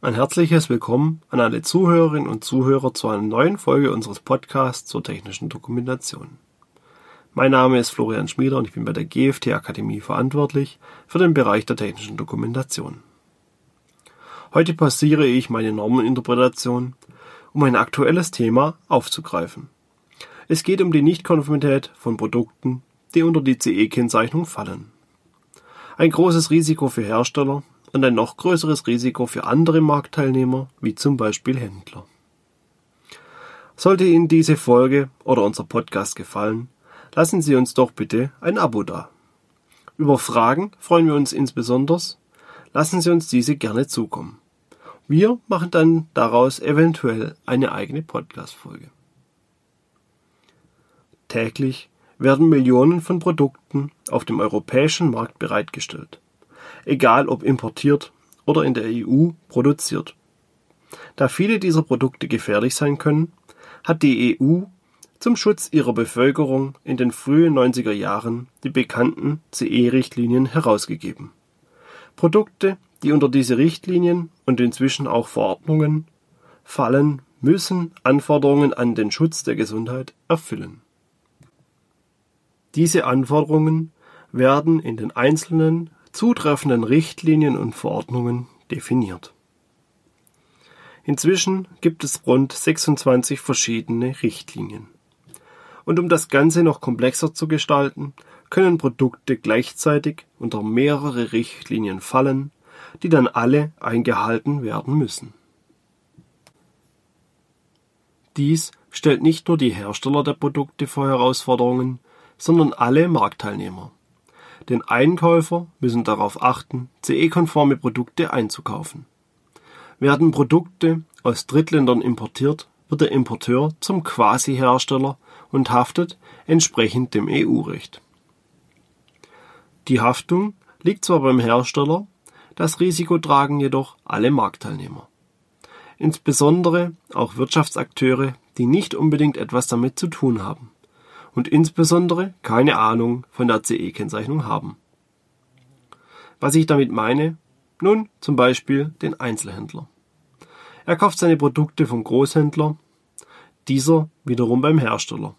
Ein herzliches Willkommen an alle Zuhörerinnen und Zuhörer zu einer neuen Folge unseres Podcasts zur technischen Dokumentation. Mein Name ist Florian Schmieder und ich bin bei der GFT Akademie verantwortlich für den Bereich der technischen Dokumentation. Heute passiere ich meine Normeninterpretation, um ein aktuelles Thema aufzugreifen. Es geht um die Nichtkonformität von Produkten, die unter die CE-Kennzeichnung fallen. Ein großes Risiko für Hersteller und ein noch größeres Risiko für andere Marktteilnehmer, wie zum Beispiel Händler. Sollte Ihnen diese Folge oder unser Podcast gefallen, lassen Sie uns doch bitte ein Abo da. Über Fragen freuen wir uns insbesondere. Lassen Sie uns diese gerne zukommen. Wir machen dann daraus eventuell eine eigene Podcast-Folge. Täglich werden Millionen von Produkten auf dem europäischen Markt bereitgestellt egal ob importiert oder in der EU produziert. Da viele dieser Produkte gefährlich sein können, hat die EU zum Schutz ihrer Bevölkerung in den frühen 90er Jahren die bekannten CE-Richtlinien herausgegeben. Produkte, die unter diese Richtlinien und inzwischen auch Verordnungen fallen, müssen Anforderungen an den Schutz der Gesundheit erfüllen. Diese Anforderungen werden in den einzelnen zutreffenden Richtlinien und Verordnungen definiert. Inzwischen gibt es rund 26 verschiedene Richtlinien. Und um das Ganze noch komplexer zu gestalten, können Produkte gleichzeitig unter mehrere Richtlinien fallen, die dann alle eingehalten werden müssen. Dies stellt nicht nur die Hersteller der Produkte vor Herausforderungen, sondern alle Marktteilnehmer denn Einkäufer müssen darauf achten, CE-konforme Produkte einzukaufen. Werden Produkte aus Drittländern importiert, wird der Importeur zum Quasi-Hersteller und haftet entsprechend dem EU-Recht. Die Haftung liegt zwar beim Hersteller, das Risiko tragen jedoch alle Marktteilnehmer. Insbesondere auch Wirtschaftsakteure, die nicht unbedingt etwas damit zu tun haben und insbesondere keine Ahnung von der CE-Kennzeichnung haben. Was ich damit meine? Nun, zum Beispiel den Einzelhändler. Er kauft seine Produkte vom Großhändler, dieser wiederum beim Hersteller.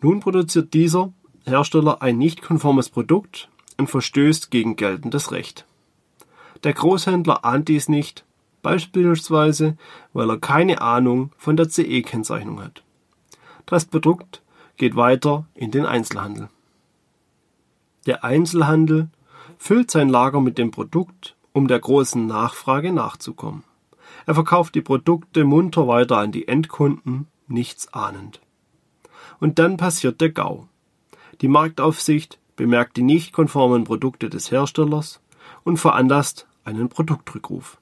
Nun produziert dieser Hersteller ein nicht konformes Produkt und verstößt gegen geltendes Recht. Der Großhändler ahnt dies nicht, beispielsweise weil er keine Ahnung von der CE-Kennzeichnung hat. Das Produkt geht weiter in den Einzelhandel. Der Einzelhandel füllt sein Lager mit dem Produkt, um der großen Nachfrage nachzukommen. Er verkauft die Produkte munter weiter an die Endkunden, nichts ahnend. Und dann passiert der GAU. Die Marktaufsicht bemerkt die nicht konformen Produkte des Herstellers und veranlasst einen Produktrückruf.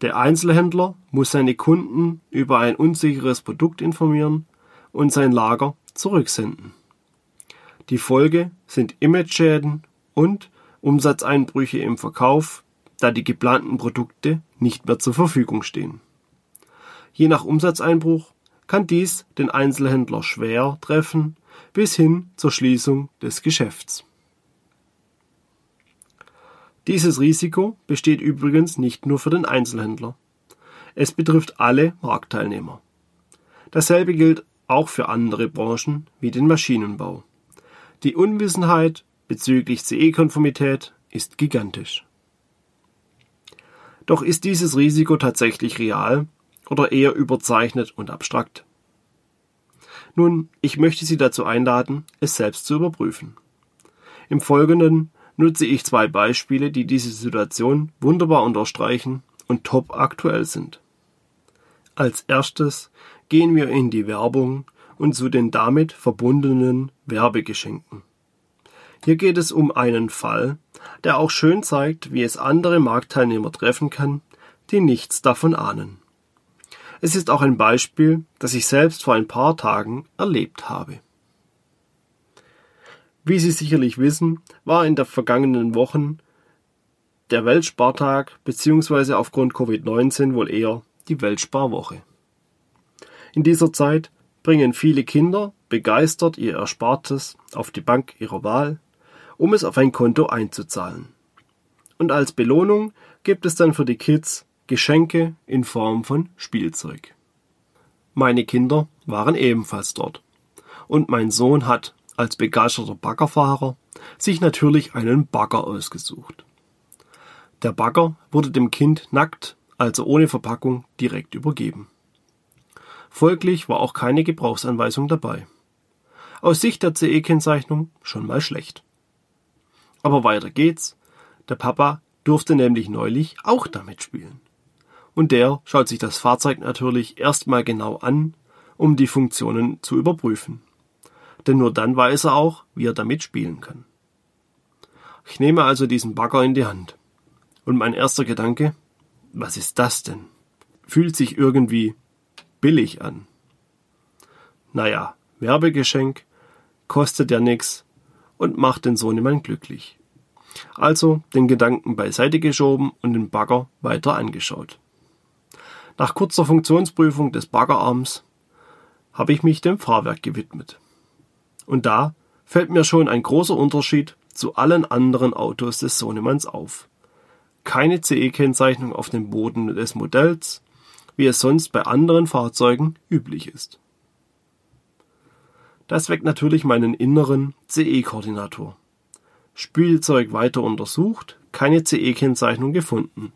Der Einzelhändler muss seine Kunden über ein unsicheres Produkt informieren und sein Lager zurücksenden. Die Folge sind Imageschäden und Umsatzeinbrüche im Verkauf, da die geplanten Produkte nicht mehr zur Verfügung stehen. Je nach Umsatzeinbruch kann dies den Einzelhändler schwer treffen bis hin zur Schließung des Geschäfts. Dieses Risiko besteht übrigens nicht nur für den Einzelhändler. Es betrifft alle Marktteilnehmer. Dasselbe gilt auch für andere Branchen wie den Maschinenbau. Die Unwissenheit bezüglich CE-Konformität ist gigantisch. Doch ist dieses Risiko tatsächlich real oder eher überzeichnet und abstrakt? Nun, ich möchte Sie dazu einladen, es selbst zu überprüfen. Im Folgenden nutze ich zwei Beispiele, die diese Situation wunderbar unterstreichen und top aktuell sind. Als erstes gehen wir in die Werbung und zu den damit verbundenen Werbegeschenken. Hier geht es um einen Fall, der auch schön zeigt, wie es andere Marktteilnehmer treffen kann, die nichts davon ahnen. Es ist auch ein Beispiel, das ich selbst vor ein paar Tagen erlebt habe. Wie Sie sicherlich wissen, war in der vergangenen Wochen der Weltspartag bzw. aufgrund Covid-19 wohl eher die Weltsparwoche. In dieser Zeit bringen viele Kinder begeistert ihr Erspartes auf die Bank ihrer Wahl, um es auf ein Konto einzuzahlen. Und als Belohnung gibt es dann für die Kids Geschenke in Form von Spielzeug. Meine Kinder waren ebenfalls dort. Und mein Sohn hat als begeisterter Baggerfahrer sich natürlich einen Bagger ausgesucht. Der Bagger wurde dem Kind nackt, also ohne Verpackung, direkt übergeben. Folglich war auch keine Gebrauchsanweisung dabei. Aus Sicht der CE-Kennzeichnung schon mal schlecht. Aber weiter geht's. Der Papa durfte nämlich neulich auch damit spielen. Und der schaut sich das Fahrzeug natürlich erstmal genau an, um die Funktionen zu überprüfen. Denn nur dann weiß er auch, wie er damit spielen kann. Ich nehme also diesen Bagger in die Hand. Und mein erster Gedanke, was ist das denn? Fühlt sich irgendwie billig an. Naja, Werbegeschenk, kostet ja nix und macht den Sohnemann glücklich. Also den Gedanken beiseite geschoben und den Bagger weiter angeschaut. Nach kurzer Funktionsprüfung des Baggerarms habe ich mich dem Fahrwerk gewidmet. Und da fällt mir schon ein großer Unterschied zu allen anderen Autos des Sohnemanns auf. Keine CE-Kennzeichnung auf dem Boden des Modells, wie es sonst bei anderen Fahrzeugen üblich ist. Das weckt natürlich meinen inneren CE-Koordinator. Spielzeug weiter untersucht, keine CE-Kennzeichnung gefunden.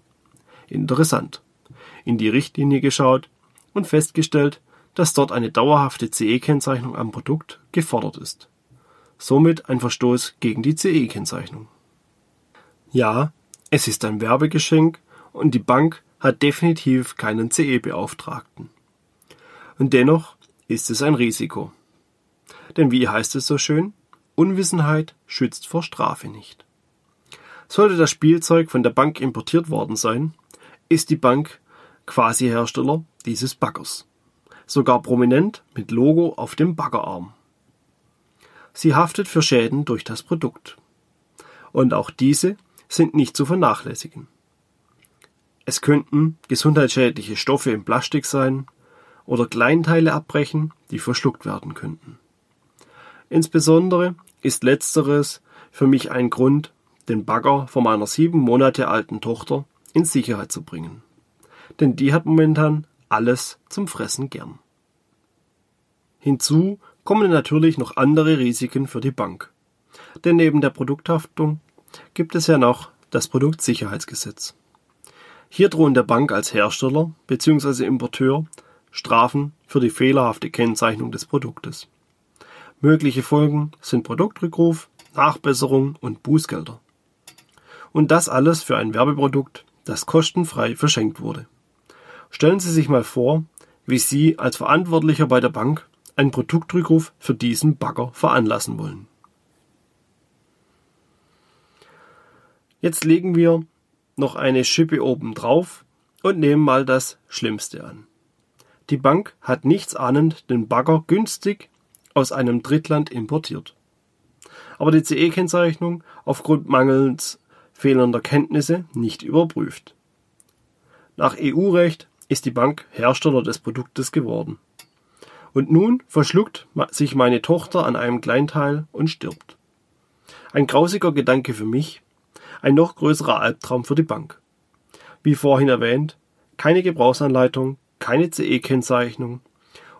Interessant. In die Richtlinie geschaut und festgestellt, dass dort eine dauerhafte CE-Kennzeichnung am Produkt gefordert ist. Somit ein Verstoß gegen die CE-Kennzeichnung. Ja, es ist ein Werbegeschenk und die Bank hat definitiv keinen CE-Beauftragten. Und dennoch ist es ein Risiko. Denn wie heißt es so schön? Unwissenheit schützt vor Strafe nicht. Sollte das Spielzeug von der Bank importiert worden sein, ist die Bank quasi Hersteller dieses Baggers. Sogar prominent mit Logo auf dem Baggerarm. Sie haftet für Schäden durch das Produkt. Und auch diese sind nicht zu vernachlässigen. Es könnten gesundheitsschädliche Stoffe im Plastik sein oder Kleinteile abbrechen, die verschluckt werden könnten. Insbesondere ist letzteres für mich ein Grund, den Bagger von meiner sieben Monate alten Tochter in Sicherheit zu bringen. Denn die hat momentan alles zum Fressen gern. Hinzu kommen natürlich noch andere Risiken für die Bank. Denn neben der Produkthaftung gibt es ja noch das Produktsicherheitsgesetz. Hier drohen der Bank als Hersteller bzw. Importeur Strafen für die fehlerhafte Kennzeichnung des Produktes. Mögliche Folgen sind Produktrückruf, Nachbesserung und Bußgelder. Und das alles für ein Werbeprodukt, das kostenfrei verschenkt wurde. Stellen Sie sich mal vor, wie Sie als Verantwortlicher bei der Bank einen Produktrückruf für diesen Bagger veranlassen wollen. Jetzt legen wir noch eine Schippe oben drauf und nehmen mal das Schlimmste an. Die Bank hat nichts ahnend den Bagger günstig aus einem Drittland importiert. Aber die CE-Kennzeichnung aufgrund mangelns fehlender Kenntnisse nicht überprüft. Nach EU-Recht ist die Bank Hersteller des Produktes geworden. Und nun verschluckt sich meine Tochter an einem Kleinteil und stirbt. Ein grausiger Gedanke für mich, ein noch größerer Albtraum für die Bank. Wie vorhin erwähnt, keine Gebrauchsanleitung, keine CE-Kennzeichnung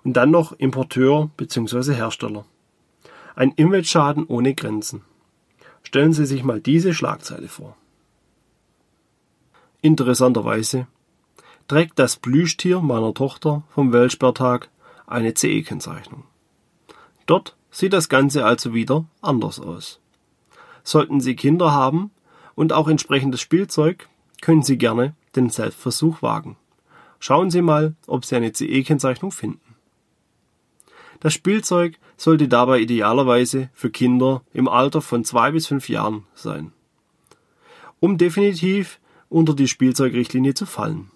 und dann noch Importeur bzw. Hersteller. Ein Image-Schaden ohne Grenzen. Stellen Sie sich mal diese Schlagzeile vor. Interessanterweise trägt das Plüschtier meiner Tochter vom Weltsperrtag eine CE-Kennzeichnung. Dort sieht das Ganze also wieder anders aus. Sollten Sie Kinder haben und auch entsprechendes Spielzeug, können Sie gerne den Selbstversuch wagen. Schauen Sie mal, ob Sie eine CE-Kennzeichnung finden. Das Spielzeug sollte dabei idealerweise für Kinder im Alter von zwei bis fünf Jahren sein, um definitiv unter die Spielzeugrichtlinie zu fallen.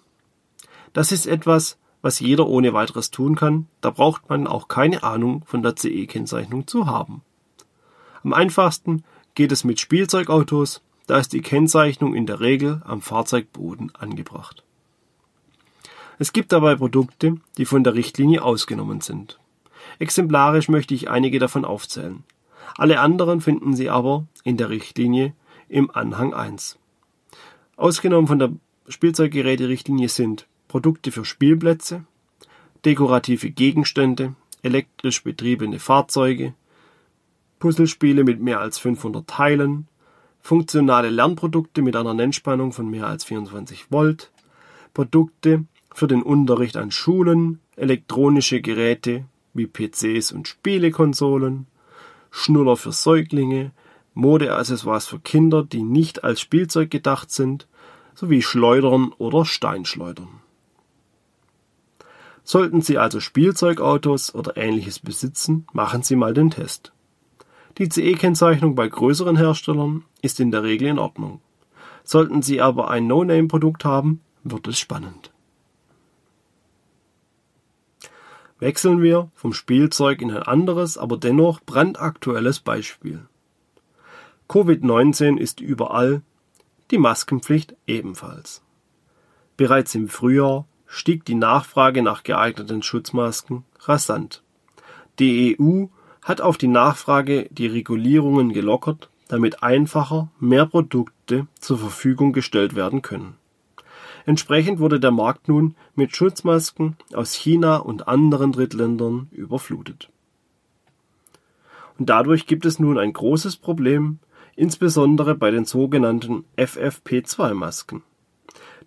Das ist etwas, was jeder ohne weiteres tun kann, da braucht man auch keine Ahnung von der CE-Kennzeichnung zu haben. Am einfachsten geht es mit Spielzeugautos, da ist die Kennzeichnung in der Regel am Fahrzeugboden angebracht. Es gibt dabei Produkte, die von der Richtlinie ausgenommen sind. Exemplarisch möchte ich einige davon aufzählen. Alle anderen finden Sie aber in der Richtlinie im Anhang 1. Ausgenommen von der Spielzeuggeräte-Richtlinie sind Produkte für Spielplätze, dekorative Gegenstände, elektrisch betriebene Fahrzeuge, Puzzlespiele mit mehr als 500 Teilen, funktionale Lernprodukte mit einer Nennspannung von mehr als 24 Volt, Produkte für den Unterricht an Schulen, elektronische Geräte wie PCs und Spielekonsolen, Schnuller für Säuglinge, Modeaccessoires für Kinder, die nicht als Spielzeug gedacht sind, sowie Schleudern oder Steinschleudern. Sollten Sie also Spielzeugautos oder ähnliches besitzen, machen Sie mal den Test. Die CE-Kennzeichnung bei größeren Herstellern ist in der Regel in Ordnung. Sollten Sie aber ein No-Name-Produkt haben, wird es spannend. Wechseln wir vom Spielzeug in ein anderes, aber dennoch brandaktuelles Beispiel. Covid-19 ist überall, die Maskenpflicht ebenfalls. Bereits im Frühjahr stieg die Nachfrage nach geeigneten Schutzmasken rasant. Die EU hat auf die Nachfrage die Regulierungen gelockert, damit einfacher mehr Produkte zur Verfügung gestellt werden können. Entsprechend wurde der Markt nun mit Schutzmasken aus China und anderen Drittländern überflutet. Und dadurch gibt es nun ein großes Problem, insbesondere bei den sogenannten FFP2-Masken.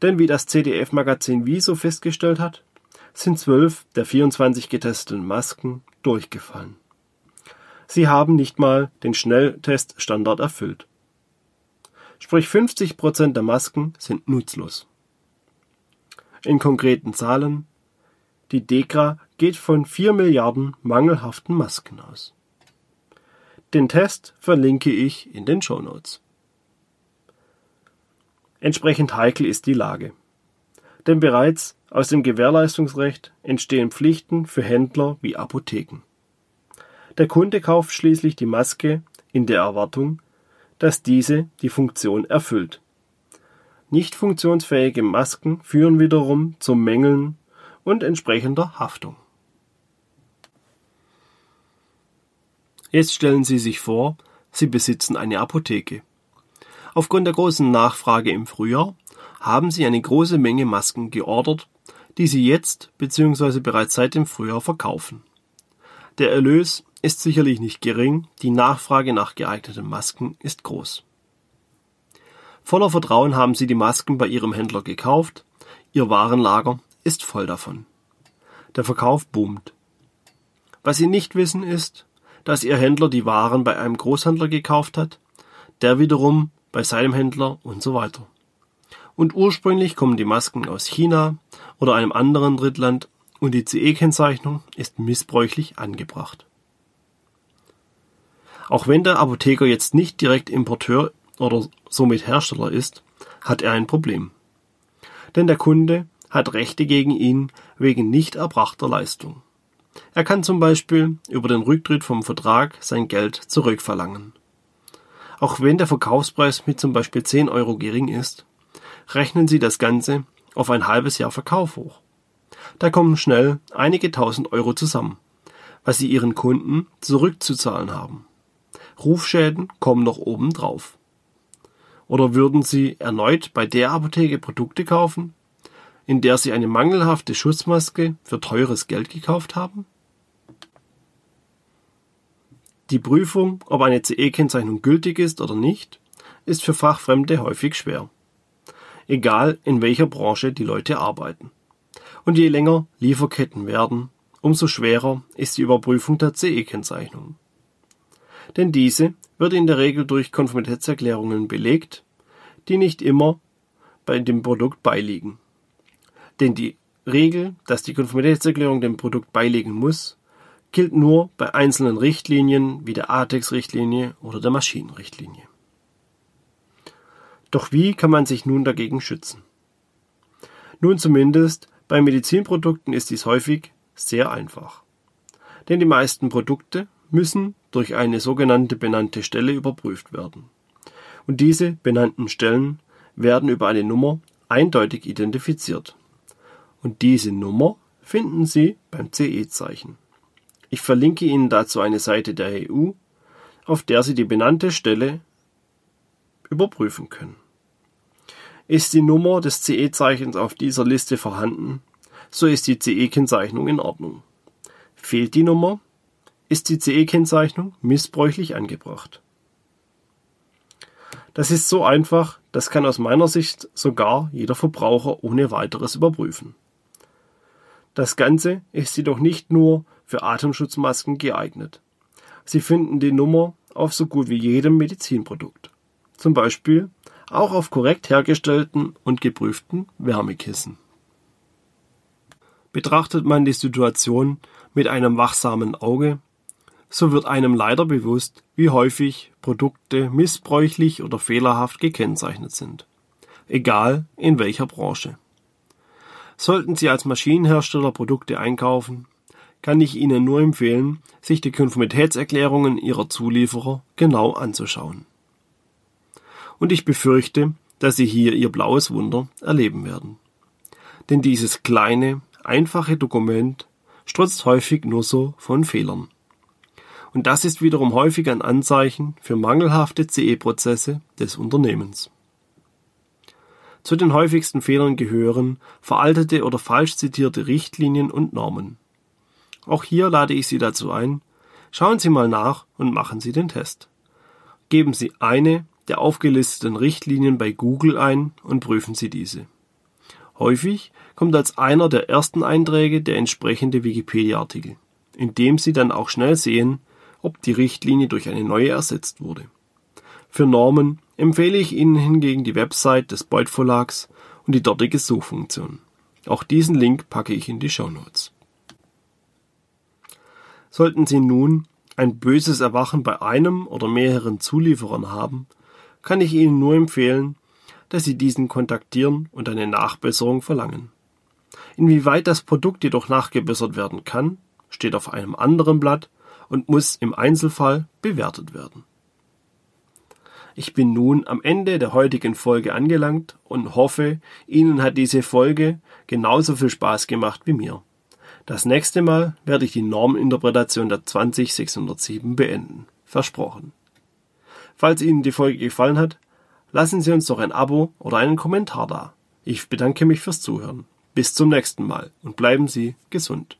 Denn wie das CDF-Magazin Wieso festgestellt hat, sind zwölf der 24 getesteten Masken durchgefallen. Sie haben nicht mal den Schnellteststandard erfüllt. Sprich 50 Prozent der Masken sind nutzlos. In konkreten Zahlen: Die DEKRA geht von 4 Milliarden mangelhaften Masken aus. Den Test verlinke ich in den Show Notes. Entsprechend heikel ist die Lage. Denn bereits aus dem Gewährleistungsrecht entstehen Pflichten für Händler wie Apotheken. Der Kunde kauft schließlich die Maske in der Erwartung, dass diese die Funktion erfüllt. Nicht funktionsfähige Masken führen wiederum zu Mängeln und entsprechender Haftung. Jetzt stellen Sie sich vor, Sie besitzen eine Apotheke. Aufgrund der großen Nachfrage im Frühjahr haben Sie eine große Menge Masken geordert, die Sie jetzt bzw. bereits seit dem Frühjahr verkaufen. Der Erlös ist sicherlich nicht gering, die Nachfrage nach geeigneten Masken ist groß. Voller Vertrauen haben sie die Masken bei ihrem Händler gekauft, ihr Warenlager ist voll davon. Der Verkauf boomt. Was sie nicht wissen ist, dass ihr Händler die Waren bei einem Großhändler gekauft hat, der wiederum bei seinem Händler und so weiter. Und ursprünglich kommen die Masken aus China oder einem anderen Drittland und die CE-Kennzeichnung ist missbräuchlich angebracht. Auch wenn der Apotheker jetzt nicht direkt Importeur oder somit Hersteller ist, hat er ein Problem. Denn der Kunde hat Rechte gegen ihn wegen nicht erbrachter Leistung. Er kann zum Beispiel über den Rücktritt vom Vertrag sein Geld zurückverlangen. Auch wenn der Verkaufspreis mit zum Beispiel 10 Euro gering ist, rechnen Sie das Ganze auf ein halbes Jahr Verkauf hoch. Da kommen schnell einige tausend Euro zusammen, was Sie Ihren Kunden zurückzuzahlen haben. Rufschäden kommen noch oben drauf. Oder würden Sie erneut bei der Apotheke Produkte kaufen, in der Sie eine mangelhafte Schutzmaske für teures Geld gekauft haben? Die Prüfung, ob eine CE-Kennzeichnung gültig ist oder nicht, ist für Fachfremde häufig schwer. Egal in welcher Branche die Leute arbeiten. Und je länger Lieferketten werden, umso schwerer ist die Überprüfung der CE-Kennzeichnung. Denn diese wird in der Regel durch Konformitätserklärungen belegt, die nicht immer bei dem Produkt beiliegen. Denn die Regel, dass die Konformitätserklärung dem Produkt beilegen muss, gilt nur bei einzelnen Richtlinien wie der ATEX-Richtlinie oder der Maschinenrichtlinie. Doch wie kann man sich nun dagegen schützen? Nun zumindest bei Medizinprodukten ist dies häufig sehr einfach. Denn die meisten Produkte müssen durch eine sogenannte benannte Stelle überprüft werden. Und diese benannten Stellen werden über eine Nummer eindeutig identifiziert. Und diese Nummer finden Sie beim CE-Zeichen. Ich verlinke Ihnen dazu eine Seite der EU, auf der Sie die benannte Stelle überprüfen können. Ist die Nummer des CE-Zeichens auf dieser Liste vorhanden, so ist die CE-Kennzeichnung in Ordnung. Fehlt die Nummer, ist die CE-Kennzeichnung missbräuchlich angebracht. Das ist so einfach, das kann aus meiner Sicht sogar jeder Verbraucher ohne weiteres überprüfen. Das Ganze ist jedoch nicht nur für Atemschutzmasken geeignet. Sie finden die Nummer auf so gut wie jedem Medizinprodukt. Zum Beispiel auch auf korrekt hergestellten und geprüften Wärmekissen. Betrachtet man die Situation mit einem wachsamen Auge, so wird einem leider bewusst, wie häufig Produkte missbräuchlich oder fehlerhaft gekennzeichnet sind. Egal in welcher Branche. Sollten Sie als Maschinenhersteller Produkte einkaufen, kann ich Ihnen nur empfehlen, sich die Konformitätserklärungen Ihrer Zulieferer genau anzuschauen. Und ich befürchte, dass Sie hier Ihr blaues Wunder erleben werden. Denn dieses kleine, einfache Dokument strotzt häufig nur so von Fehlern. Und das ist wiederum häufig ein Anzeichen für mangelhafte CE-Prozesse des Unternehmens. Zu den häufigsten Fehlern gehören veraltete oder falsch zitierte Richtlinien und Normen. Auch hier lade ich Sie dazu ein, schauen Sie mal nach und machen Sie den Test. Geben Sie eine der aufgelisteten Richtlinien bei Google ein und prüfen Sie diese. Häufig kommt als einer der ersten Einträge der entsprechende Wikipedia-Artikel, in dem Sie dann auch schnell sehen, ob die Richtlinie durch eine neue ersetzt wurde. Für Normen empfehle ich Ihnen hingegen die Website des Beuth Verlags und die dortige Suchfunktion. Auch diesen Link packe ich in die Show Notes. Sollten Sie nun ein böses Erwachen bei einem oder mehreren Zulieferern haben, kann ich Ihnen nur empfehlen, dass Sie diesen kontaktieren und eine Nachbesserung verlangen. Inwieweit das Produkt jedoch nachgebessert werden kann, steht auf einem anderen Blatt und muss im Einzelfall bewertet werden. Ich bin nun am Ende der heutigen Folge angelangt und hoffe, Ihnen hat diese Folge genauso viel Spaß gemacht wie mir. Das nächste Mal werde ich die Norminterpretation der 20607 beenden. Versprochen. Falls Ihnen die Folge gefallen hat, lassen Sie uns doch ein Abo oder einen Kommentar da. Ich bedanke mich fürs Zuhören. Bis zum nächsten Mal und bleiben Sie gesund.